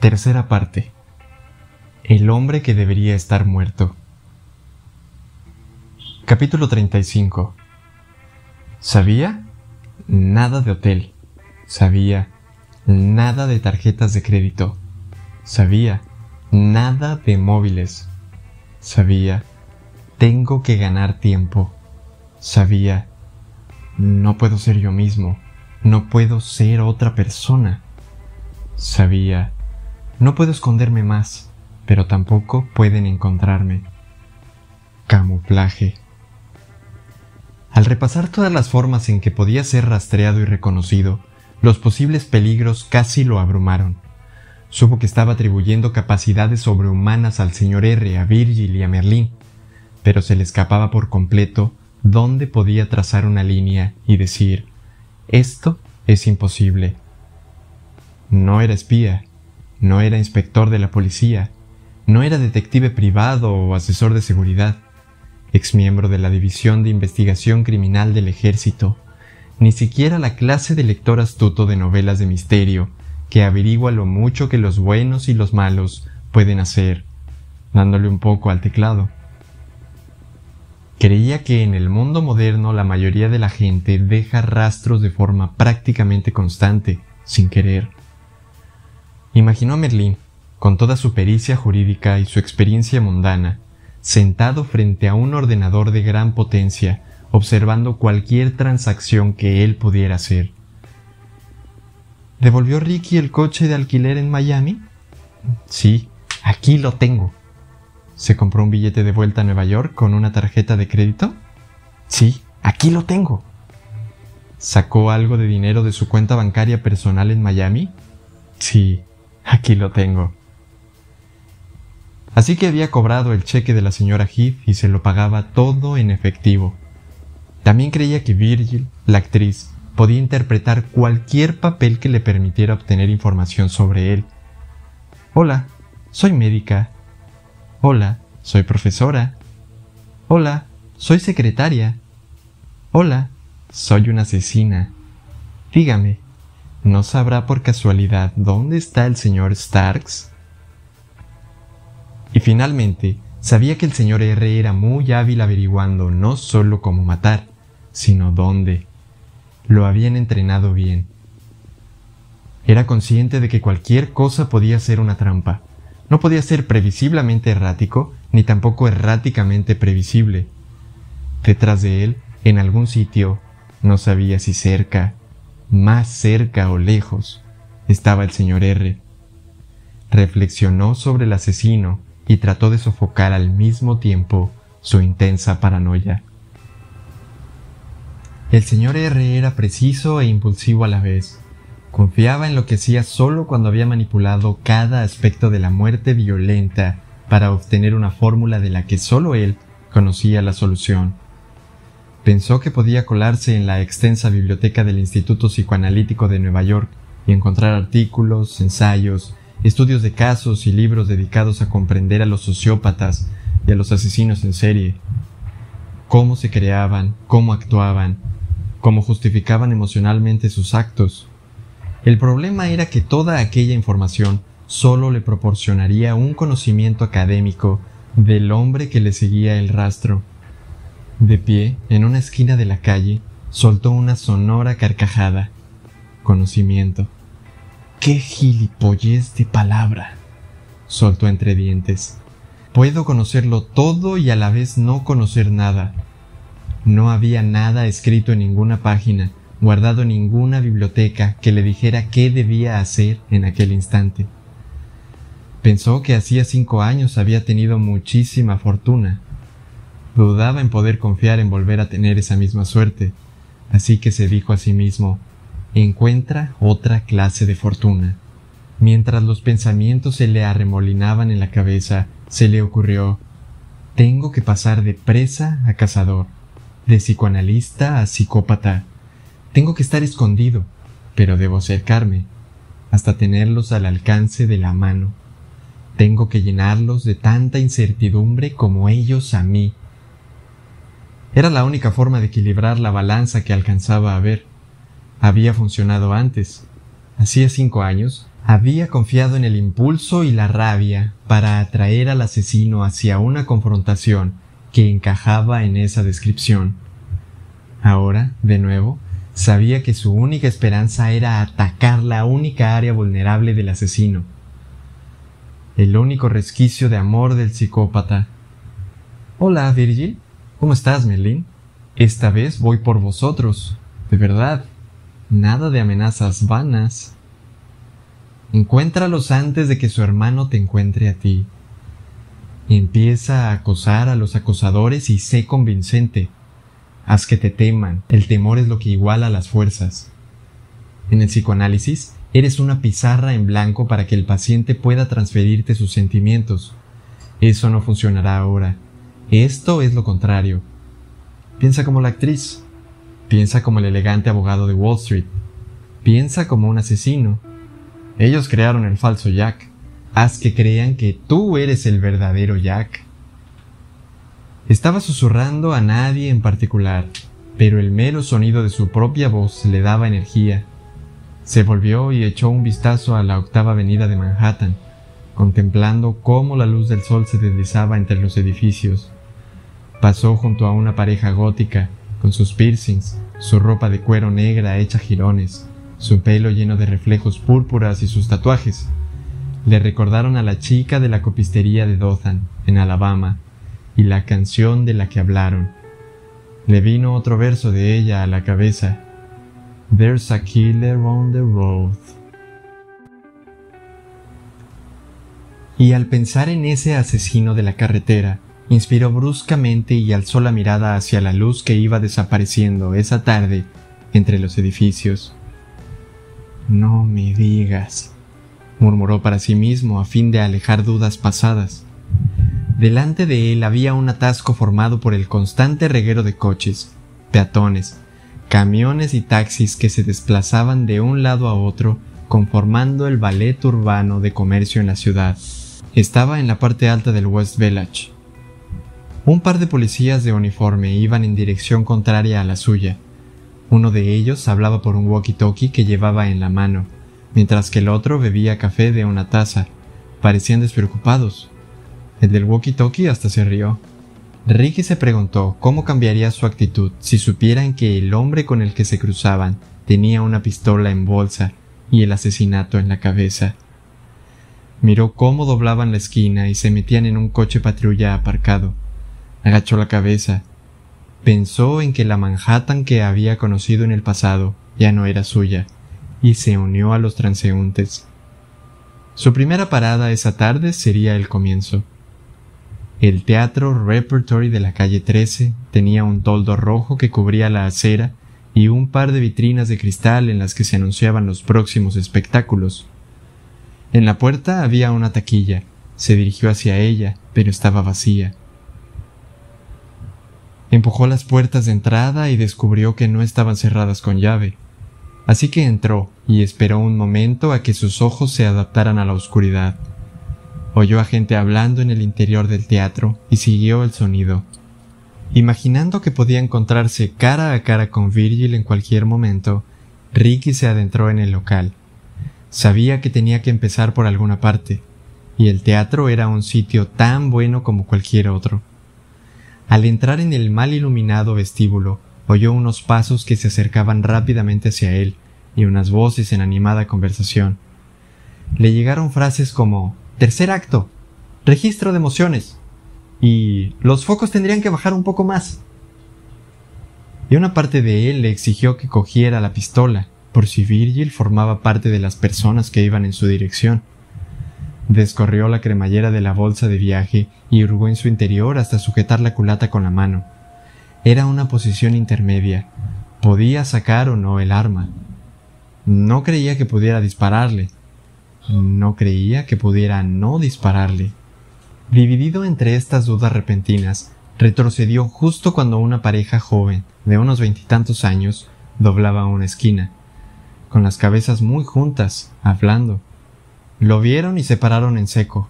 Tercera parte. El hombre que debería estar muerto. Capítulo 35. ¿Sabía? Nada de hotel. Sabía nada de tarjetas de crédito. Sabía nada de móviles. Sabía tengo que ganar tiempo. Sabía no puedo ser yo mismo. No puedo ser otra persona. Sabía no puedo esconderme más, pero tampoco pueden encontrarme. Camuflaje. Al repasar todas las formas en que podía ser rastreado y reconocido, los posibles peligros casi lo abrumaron. Supo que estaba atribuyendo capacidades sobrehumanas al señor R, a Virgil y a Merlín, pero se le escapaba por completo dónde podía trazar una línea y decir, esto es imposible. No era espía, no era inspector de la policía, no era detective privado o asesor de seguridad exmiembro de la División de Investigación Criminal del Ejército, ni siquiera la clase de lector astuto de novelas de misterio que averigua lo mucho que los buenos y los malos pueden hacer, dándole un poco al teclado. Creía que en el mundo moderno la mayoría de la gente deja rastros de forma prácticamente constante, sin querer. Imaginó a Merlín, con toda su pericia jurídica y su experiencia mundana, sentado frente a un ordenador de gran potencia, observando cualquier transacción que él pudiera hacer. ¿Devolvió Ricky el coche de alquiler en Miami? Sí, aquí lo tengo. ¿Se compró un billete de vuelta a Nueva York con una tarjeta de crédito? Sí, aquí lo tengo. ¿Sacó algo de dinero de su cuenta bancaria personal en Miami? Sí, aquí lo tengo. Así que había cobrado el cheque de la señora Heath y se lo pagaba todo en efectivo. También creía que Virgil, la actriz, podía interpretar cualquier papel que le permitiera obtener información sobre él. Hola, soy médica. Hola, soy profesora. Hola, soy secretaria. Hola, soy una asesina. Dígame, ¿no sabrá por casualidad dónde está el señor Starks? Y finalmente, sabía que el señor R era muy hábil averiguando no solo cómo matar, sino dónde. Lo habían entrenado bien. Era consciente de que cualquier cosa podía ser una trampa. No podía ser previsiblemente errático, ni tampoco erráticamente previsible. Detrás de él, en algún sitio, no sabía si cerca, más cerca o lejos, estaba el señor R. Reflexionó sobre el asesino y trató de sofocar al mismo tiempo su intensa paranoia. El señor R era preciso e impulsivo a la vez. Confiaba en lo que hacía solo cuando había manipulado cada aspecto de la muerte violenta para obtener una fórmula de la que solo él conocía la solución. Pensó que podía colarse en la extensa biblioteca del Instituto Psicoanalítico de Nueva York y encontrar artículos, ensayos, estudios de casos y libros dedicados a comprender a los sociópatas y a los asesinos en serie, cómo se creaban, cómo actuaban, cómo justificaban emocionalmente sus actos. El problema era que toda aquella información solo le proporcionaría un conocimiento académico del hombre que le seguía el rastro. De pie, en una esquina de la calle, soltó una sonora carcajada. Conocimiento. ¡Qué gilipollez de palabra! soltó entre dientes. Puedo conocerlo todo y a la vez no conocer nada. No había nada escrito en ninguna página, guardado en ninguna biblioteca que le dijera qué debía hacer en aquel instante. Pensó que hacía cinco años había tenido muchísima fortuna. Dudaba en poder confiar en volver a tener esa misma suerte, así que se dijo a sí mismo encuentra otra clase de fortuna. Mientras los pensamientos se le arremolinaban en la cabeza, se le ocurrió tengo que pasar de presa a cazador, de psicoanalista a psicópata. Tengo que estar escondido, pero debo acercarme, hasta tenerlos al alcance de la mano. Tengo que llenarlos de tanta incertidumbre como ellos a mí. Era la única forma de equilibrar la balanza que alcanzaba a ver había funcionado antes. Hacía cinco años Había confiado en el impulso y la rabia para atraer al asesino hacia una confrontación que encajaba en esa descripción. Ahora, de nuevo, sabía que su única esperanza era atacar la única área vulnerable del asesino, el único resquicio de amor del psicópata. Hola, Virgil. ¿Cómo estás, Merlin? Esta vez voy por vosotros, de verdad. Nada de amenazas vanas. Encuéntralos antes de que su hermano te encuentre a ti. Empieza a acosar a los acosadores y sé convincente. Haz que te teman. El temor es lo que iguala las fuerzas. En el psicoanálisis, eres una pizarra en blanco para que el paciente pueda transferirte sus sentimientos. Eso no funcionará ahora. Esto es lo contrario. Piensa como la actriz. Piensa como el elegante abogado de Wall Street. Piensa como un asesino. Ellos crearon el falso Jack. Haz que crean que tú eres el verdadero Jack. Estaba susurrando a nadie en particular, pero el mero sonido de su propia voz le daba energía. Se volvió y echó un vistazo a la octava avenida de Manhattan, contemplando cómo la luz del sol se deslizaba entre los edificios. Pasó junto a una pareja gótica con sus piercings, su ropa de cuero negra hecha jirones, su pelo lleno de reflejos púrpuras y sus tatuajes. Le recordaron a la chica de la copistería de Dothan, en Alabama, y la canción de la que hablaron. Le vino otro verso de ella a la cabeza. There's a killer on the road. Y al pensar en ese asesino de la carretera, inspiró bruscamente y alzó la mirada hacia la luz que iba desapareciendo esa tarde entre los edificios. No me digas, murmuró para sí mismo a fin de alejar dudas pasadas. Delante de él había un atasco formado por el constante reguero de coches, peatones, camiones y taxis que se desplazaban de un lado a otro conformando el ballet urbano de comercio en la ciudad. Estaba en la parte alta del West Village, un par de policías de uniforme iban en dirección contraria a la suya. Uno de ellos hablaba por un walkie-talkie que llevaba en la mano, mientras que el otro bebía café de una taza. Parecían despreocupados. El del walkie-talkie hasta se rió. Ricky se preguntó cómo cambiaría su actitud si supieran que el hombre con el que se cruzaban tenía una pistola en bolsa y el asesinato en la cabeza. Miró cómo doblaban la esquina y se metían en un coche patrulla aparcado. Agachó la cabeza. Pensó en que la Manhattan que había conocido en el pasado ya no era suya, y se unió a los transeúntes. Su primera parada esa tarde sería el comienzo. El teatro Repertory de la calle 13 tenía un toldo rojo que cubría la acera y un par de vitrinas de cristal en las que se anunciaban los próximos espectáculos. En la puerta había una taquilla. Se dirigió hacia ella, pero estaba vacía. Empujó las puertas de entrada y descubrió que no estaban cerradas con llave. Así que entró y esperó un momento a que sus ojos se adaptaran a la oscuridad. Oyó a gente hablando en el interior del teatro y siguió el sonido. Imaginando que podía encontrarse cara a cara con Virgil en cualquier momento, Ricky se adentró en el local. Sabía que tenía que empezar por alguna parte, y el teatro era un sitio tan bueno como cualquier otro. Al entrar en el mal iluminado vestíbulo, oyó unos pasos que se acercaban rápidamente hacia él y unas voces en animada conversación. Le llegaron frases como Tercer acto. Registro de emociones. Y los focos tendrían que bajar un poco más. Y una parte de él le exigió que cogiera la pistola, por si Virgil formaba parte de las personas que iban en su dirección. Descorrió la cremallera de la bolsa de viaje y hurgó en su interior hasta sujetar la culata con la mano. Era una posición intermedia. Podía sacar o no el arma. No creía que pudiera dispararle. No creía que pudiera no dispararle. Dividido entre estas dudas repentinas, retrocedió justo cuando una pareja joven, de unos veintitantos años, doblaba una esquina, con las cabezas muy juntas, hablando. Lo vieron y se pararon en seco.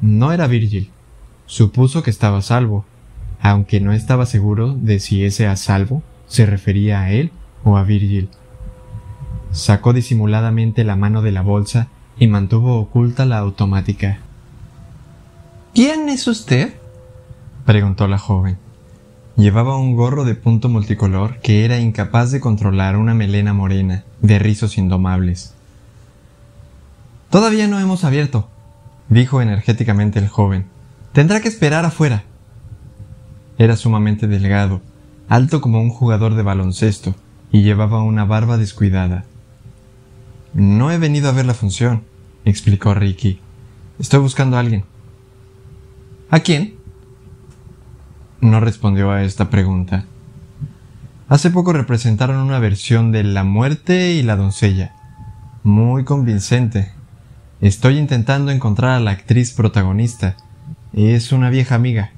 No era Virgil. Supuso que estaba a salvo, aunque no estaba seguro de si ese a salvo se refería a él o a Virgil. Sacó disimuladamente la mano de la bolsa y mantuvo oculta la automática. ¿Quién es usted? preguntó la joven. Llevaba un gorro de punto multicolor que era incapaz de controlar una melena morena de rizos indomables. Todavía no hemos abierto, dijo energéticamente el joven. Tendrá que esperar afuera. Era sumamente delgado, alto como un jugador de baloncesto, y llevaba una barba descuidada. No he venido a ver la función, explicó Ricky. Estoy buscando a alguien. ¿A quién? No respondió a esta pregunta. Hace poco representaron una versión de La muerte y la doncella. Muy convincente. Estoy intentando encontrar a la actriz protagonista. Es una vieja amiga.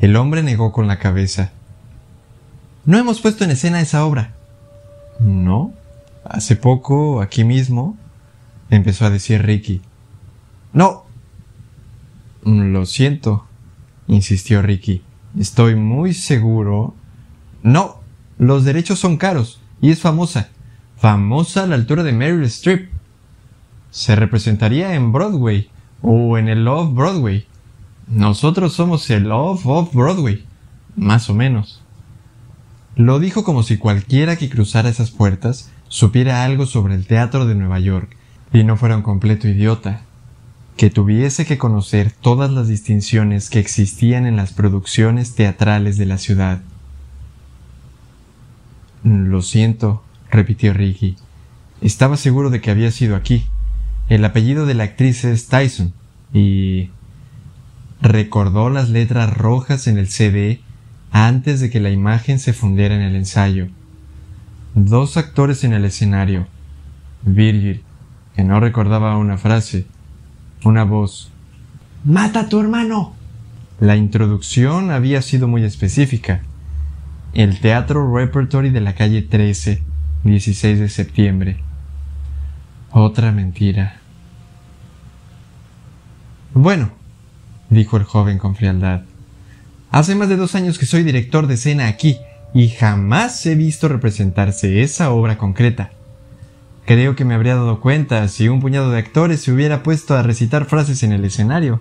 El hombre negó con la cabeza. No hemos puesto en escena esa obra. No. Hace poco, aquí mismo, empezó a decir Ricky. No. Lo siento, insistió Ricky. Estoy muy seguro. No. Los derechos son caros y es famosa. Famosa a la altura de Meryl Streep. Se representaría en Broadway o en el Love Broadway. Nosotros somos el Love of Broadway, más o menos. Lo dijo como si cualquiera que cruzara esas puertas supiera algo sobre el teatro de Nueva York y no fuera un completo idiota, que tuviese que conocer todas las distinciones que existían en las producciones teatrales de la ciudad. Lo siento, repitió Ricky. Estaba seguro de que había sido aquí. El apellido de la actriz es Tyson y recordó las letras rojas en el CD antes de que la imagen se fundiera en el ensayo. Dos actores en el escenario. Virgil, que no recordaba una frase, una voz. ¡Mata a tu hermano! La introducción había sido muy específica. El Teatro Repertory de la calle 13, 16 de septiembre. Otra mentira. Bueno, dijo el joven con frialdad. Hace más de dos años que soy director de escena aquí y jamás he visto representarse esa obra concreta. Creo que me habría dado cuenta si un puñado de actores se hubiera puesto a recitar frases en el escenario.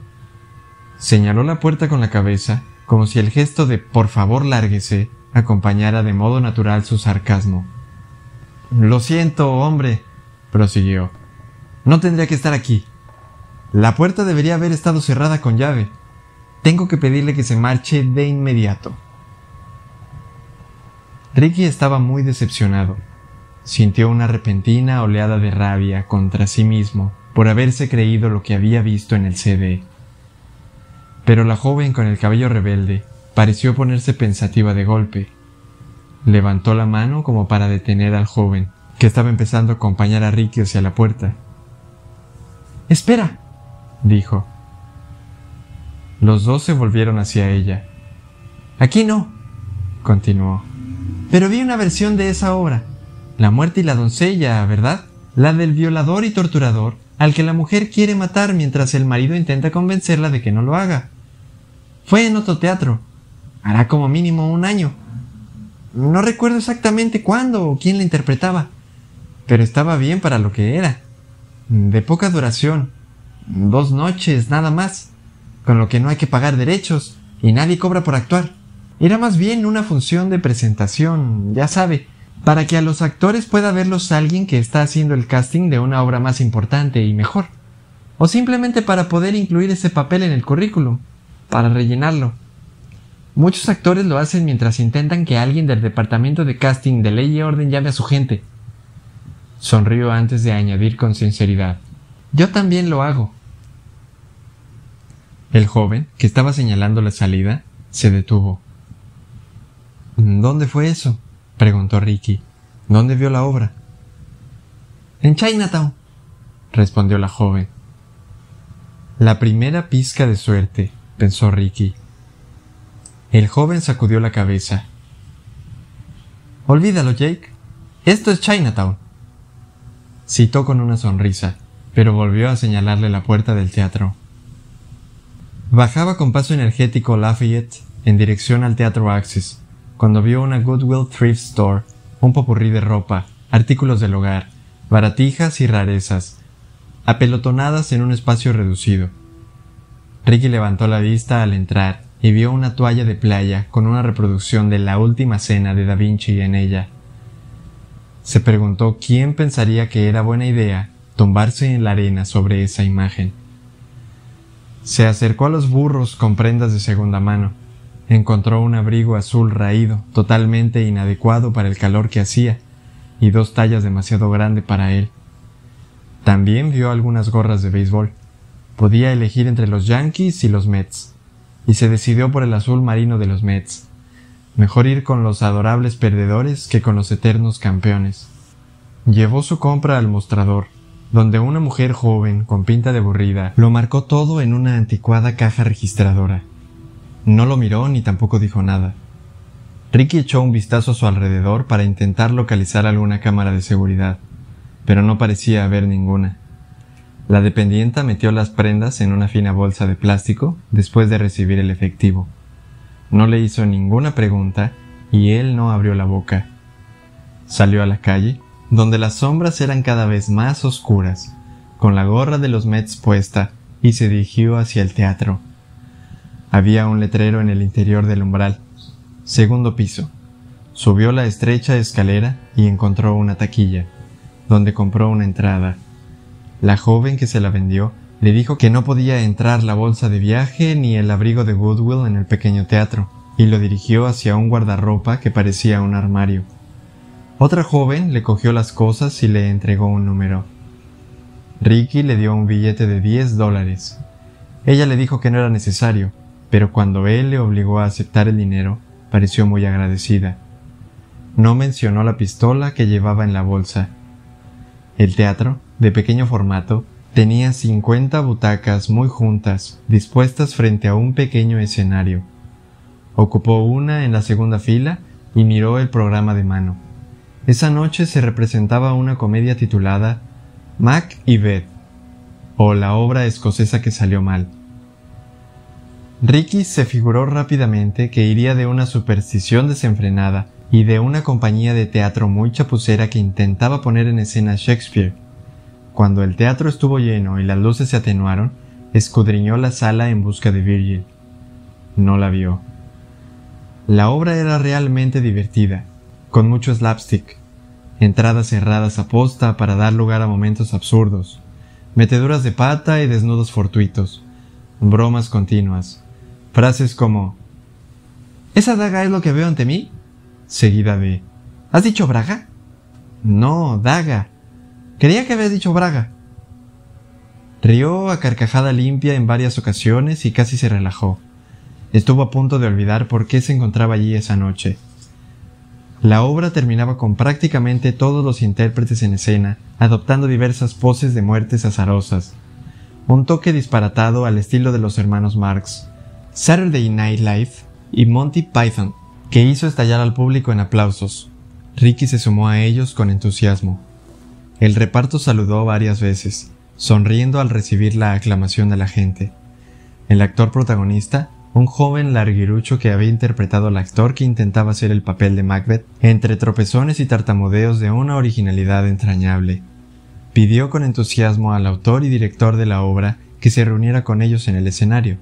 Señaló la puerta con la cabeza, como si el gesto de por favor lárguese acompañara de modo natural su sarcasmo. Lo siento, hombre, prosiguió. No tendría que estar aquí. La puerta debería haber estado cerrada con llave. Tengo que pedirle que se marche de inmediato. Ricky estaba muy decepcionado. Sintió una repentina oleada de rabia contra sí mismo por haberse creído lo que había visto en el CD. Pero la joven con el cabello rebelde pareció ponerse pensativa de golpe. Levantó la mano como para detener al joven, que estaba empezando a acompañar a Ricky hacia la puerta. Espera, dijo. Los dos se volvieron hacia ella. Aquí no, continuó. Pero vi una versión de esa obra. La muerte y la doncella, ¿verdad? La del violador y torturador, al que la mujer quiere matar mientras el marido intenta convencerla de que no lo haga. Fue en otro teatro. Hará como mínimo un año. No recuerdo exactamente cuándo o quién la interpretaba, pero estaba bien para lo que era. De poca duración, dos noches nada más, con lo que no hay que pagar derechos y nadie cobra por actuar. Era más bien una función de presentación, ya sabe, para que a los actores pueda verlos alguien que está haciendo el casting de una obra más importante y mejor. O simplemente para poder incluir ese papel en el currículum, para rellenarlo. Muchos actores lo hacen mientras intentan que alguien del departamento de casting de ley y orden llame a su gente. Sonrió antes de añadir con sinceridad. Yo también lo hago. El joven, que estaba señalando la salida, se detuvo. ¿Dónde fue eso? preguntó Ricky. ¿Dónde vio la obra? En Chinatown, respondió la joven. La primera pizca de suerte, pensó Ricky. El joven sacudió la cabeza. Olvídalo, Jake. Esto es Chinatown. Citó con una sonrisa pero volvió a señalarle la puerta del teatro. Bajaba con paso energético Lafayette en dirección al Teatro Axis, cuando vio una Goodwill Thrift Store, un popurrí de ropa, artículos del hogar, baratijas y rarezas, apelotonadas en un espacio reducido. Ricky levantó la vista al entrar y vio una toalla de playa con una reproducción de la última cena de Da Vinci en ella. Se preguntó quién pensaría que era buena idea tumbarse en la arena sobre esa imagen. Se acercó a los burros con prendas de segunda mano. Encontró un abrigo azul raído, totalmente inadecuado para el calor que hacía, y dos tallas demasiado grande para él. También vio algunas gorras de béisbol. Podía elegir entre los Yankees y los Mets, y se decidió por el azul marino de los Mets. Mejor ir con los adorables perdedores que con los eternos campeones. Llevó su compra al mostrador, donde una mujer joven con pinta de aburrida lo marcó todo en una anticuada caja registradora. No lo miró ni tampoco dijo nada. Ricky echó un vistazo a su alrededor para intentar localizar alguna cámara de seguridad, pero no parecía haber ninguna. La dependienta metió las prendas en una fina bolsa de plástico después de recibir el efectivo. No le hizo ninguna pregunta y él no abrió la boca. Salió a la calle donde las sombras eran cada vez más oscuras, con la gorra de los Mets puesta, y se dirigió hacia el teatro. Había un letrero en el interior del umbral. Segundo piso. Subió la estrecha escalera y encontró una taquilla, donde compró una entrada. La joven que se la vendió le dijo que no podía entrar la bolsa de viaje ni el abrigo de Goodwill en el pequeño teatro, y lo dirigió hacia un guardarropa que parecía un armario. Otra joven le cogió las cosas y le entregó un número. Ricky le dio un billete de 10 dólares. Ella le dijo que no era necesario, pero cuando él le obligó a aceptar el dinero, pareció muy agradecida. No mencionó la pistola que llevaba en la bolsa. El teatro, de pequeño formato, tenía 50 butacas muy juntas, dispuestas frente a un pequeño escenario. Ocupó una en la segunda fila y miró el programa de mano. Esa noche se representaba una comedia titulada Mac y Beth, o la obra escocesa que salió mal. Ricky se figuró rápidamente que iría de una superstición desenfrenada y de una compañía de teatro muy chapucera que intentaba poner en escena Shakespeare. Cuando el teatro estuvo lleno y las luces se atenuaron, escudriñó la sala en busca de Virgil. No la vio. La obra era realmente divertida, con mucho slapstick, entradas cerradas a posta para dar lugar a momentos absurdos, meteduras de pata y desnudos fortuitos, bromas continuas, frases como ¿Esa daga es lo que veo ante mí? seguida de ¿Has dicho braga? No, daga. Creía que habías dicho braga. Rió a carcajada limpia en varias ocasiones y casi se relajó. Estuvo a punto de olvidar por qué se encontraba allí esa noche la obra terminaba con prácticamente todos los intérpretes en escena, adoptando diversas poses de muertes azarosas. Un toque disparatado al estilo de los hermanos Marx, Saturday Night Live y Monty Python, que hizo estallar al público en aplausos. Ricky se sumó a ellos con entusiasmo. El reparto saludó varias veces, sonriendo al recibir la aclamación de la gente. El actor protagonista un joven larguirucho que había interpretado al actor que intentaba hacer el papel de Macbeth, entre tropezones y tartamudeos de una originalidad entrañable. Pidió con entusiasmo al autor y director de la obra que se reuniera con ellos en el escenario.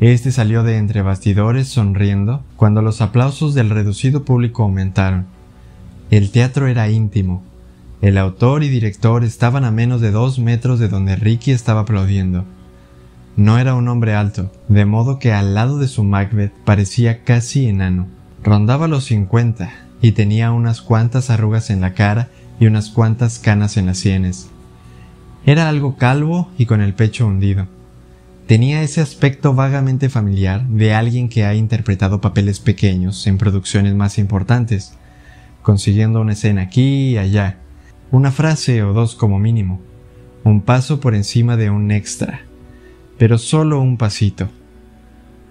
Este salió de entre bastidores sonriendo cuando los aplausos del reducido público aumentaron. El teatro era íntimo. El autor y director estaban a menos de dos metros de donde Ricky estaba aplaudiendo. No era un hombre alto, de modo que al lado de su Macbeth parecía casi enano. Rondaba los cincuenta y tenía unas cuantas arrugas en la cara y unas cuantas canas en las sienes. Era algo calvo y con el pecho hundido. Tenía ese aspecto vagamente familiar de alguien que ha interpretado papeles pequeños en producciones más importantes, consiguiendo una escena aquí y allá, una frase o dos como mínimo, un paso por encima de un extra pero solo un pasito.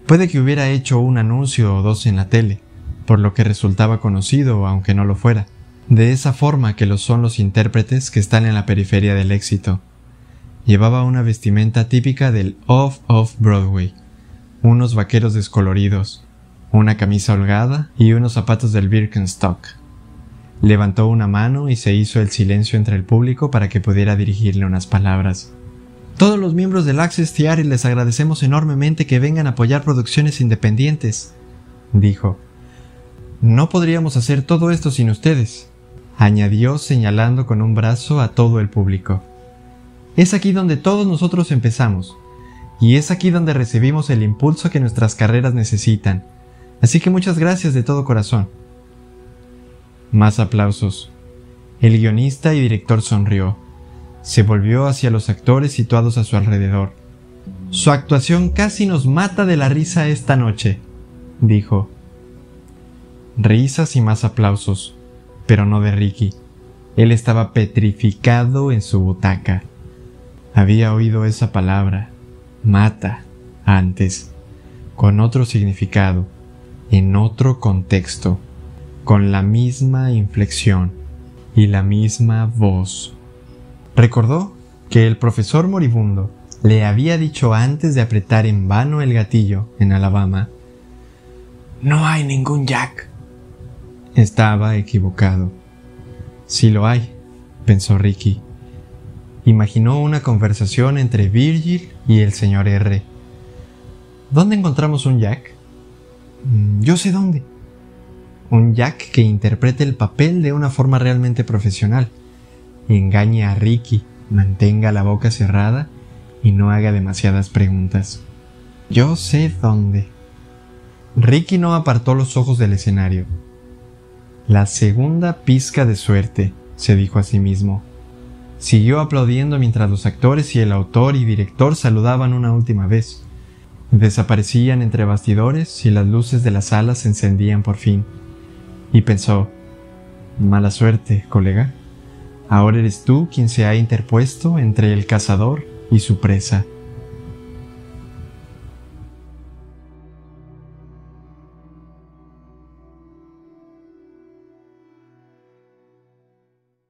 Puede que hubiera hecho un anuncio o dos en la tele, por lo que resultaba conocido aunque no lo fuera, de esa forma que lo son los intérpretes que están en la periferia del éxito. Llevaba una vestimenta típica del off-off Broadway, unos vaqueros descoloridos, una camisa holgada y unos zapatos del Birkenstock. Levantó una mano y se hizo el silencio entre el público para que pudiera dirigirle unas palabras. Todos los miembros del Access Theater les agradecemos enormemente que vengan a apoyar producciones independientes, dijo. No podríamos hacer todo esto sin ustedes, añadió señalando con un brazo a todo el público. Es aquí donde todos nosotros empezamos, y es aquí donde recibimos el impulso que nuestras carreras necesitan. Así que muchas gracias de todo corazón. Más aplausos. El guionista y director sonrió. Se volvió hacia los actores situados a su alrededor. Su actuación casi nos mata de la risa esta noche, dijo. Risas y más aplausos, pero no de Ricky. Él estaba petrificado en su butaca. Había oído esa palabra, mata, antes, con otro significado, en otro contexto con la misma inflexión y la misma voz. Recordó que el profesor moribundo le había dicho antes de apretar en vano el gatillo en Alabama, No hay ningún Jack. Estaba equivocado. Sí lo hay, pensó Ricky. Imaginó una conversación entre Virgil y el señor R. ¿Dónde encontramos un Jack? Mm, yo sé dónde un Jack que interprete el papel de una forma realmente profesional. Engañe a Ricky, mantenga la boca cerrada y no haga demasiadas preguntas. Yo sé dónde. Ricky no apartó los ojos del escenario. La segunda pizca de suerte, se dijo a sí mismo. Siguió aplaudiendo mientras los actores y el autor y director saludaban una última vez. Desaparecían entre bastidores y las luces de la sala se encendían por fin y pensó, mala suerte, colega. Ahora eres tú quien se ha interpuesto entre el cazador y su presa.